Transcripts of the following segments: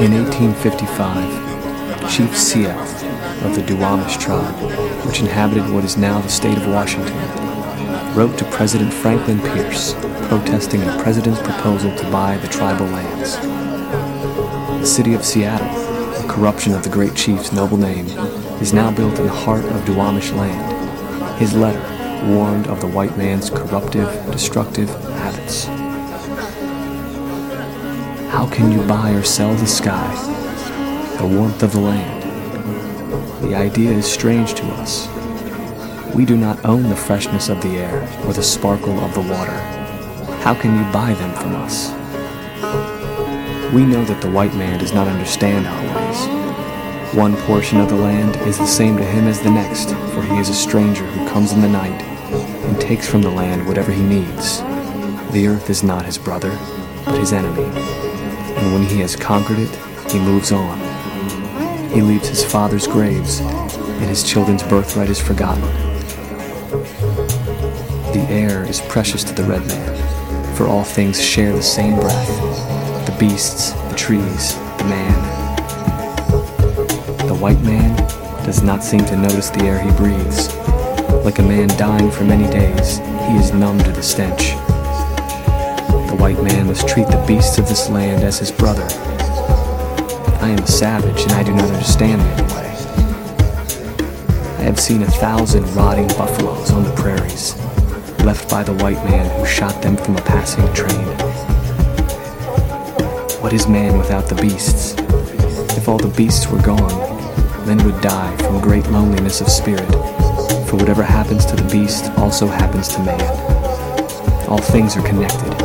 In 1855, Chief Sia of the Duwamish tribe, which inhabited what is now the state of Washington, wrote to President Franklin Pierce protesting the president's proposal to buy the tribal lands. The city of Seattle, a corruption of the great chief's noble name, is now built in the heart of Duwamish land. His letter warned of the white man's corruptive, destructive habits. How can you buy or sell the sky, the warmth of the land? The idea is strange to us. We do not own the freshness of the air or the sparkle of the water. How can you buy them from us? We know that the white man does not understand our ways. One portion of the land is the same to him as the next, for he is a stranger who comes in the night and takes from the land whatever he needs. The earth is not his brother, but his enemy. And when he has conquered it, he moves on. He leaves his father's graves, and his children's birthright is forgotten. The air is precious to the red man, for all things share the same breath the beasts, the trees, the man. The white man does not seem to notice the air he breathes. Like a man dying for many days, he is numb to the stench. White man must treat the beasts of this land as his brother. I am a savage and I do not understand other way. I have seen a thousand rotting buffaloes on the prairies, left by the white man who shot them from a passing train. What is man without the beasts? If all the beasts were gone, men would die from great loneliness of spirit, for whatever happens to the beast also happens to man. All things are connected.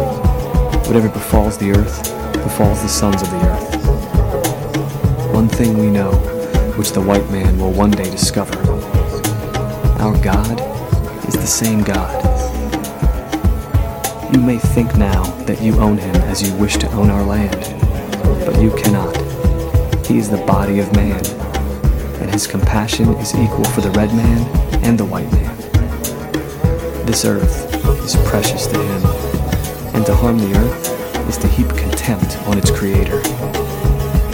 Whatever befalls the earth, befalls the sons of the earth. One thing we know, which the white man will one day discover. Our God is the same God. You may think now that you own him as you wish to own our land, but you cannot. He is the body of man, and his compassion is equal for the red man and the white man. This earth is precious to him, and to harm the earth is to heap contempt on its creator.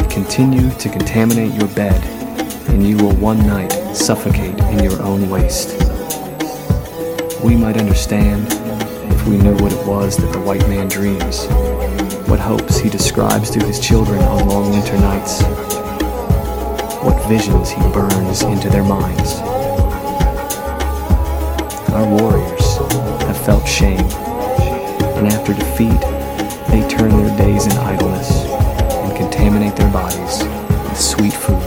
Continue to contaminate your bed, and you will one night suffocate in your own waste. We might understand if we knew what it was that the white man dreams, what hopes he describes to his children on long winter nights, what visions he burns into their minds. Our warriors have felt shame, and after defeat, they turn their days in idleness and contaminate their bodies with sweet food.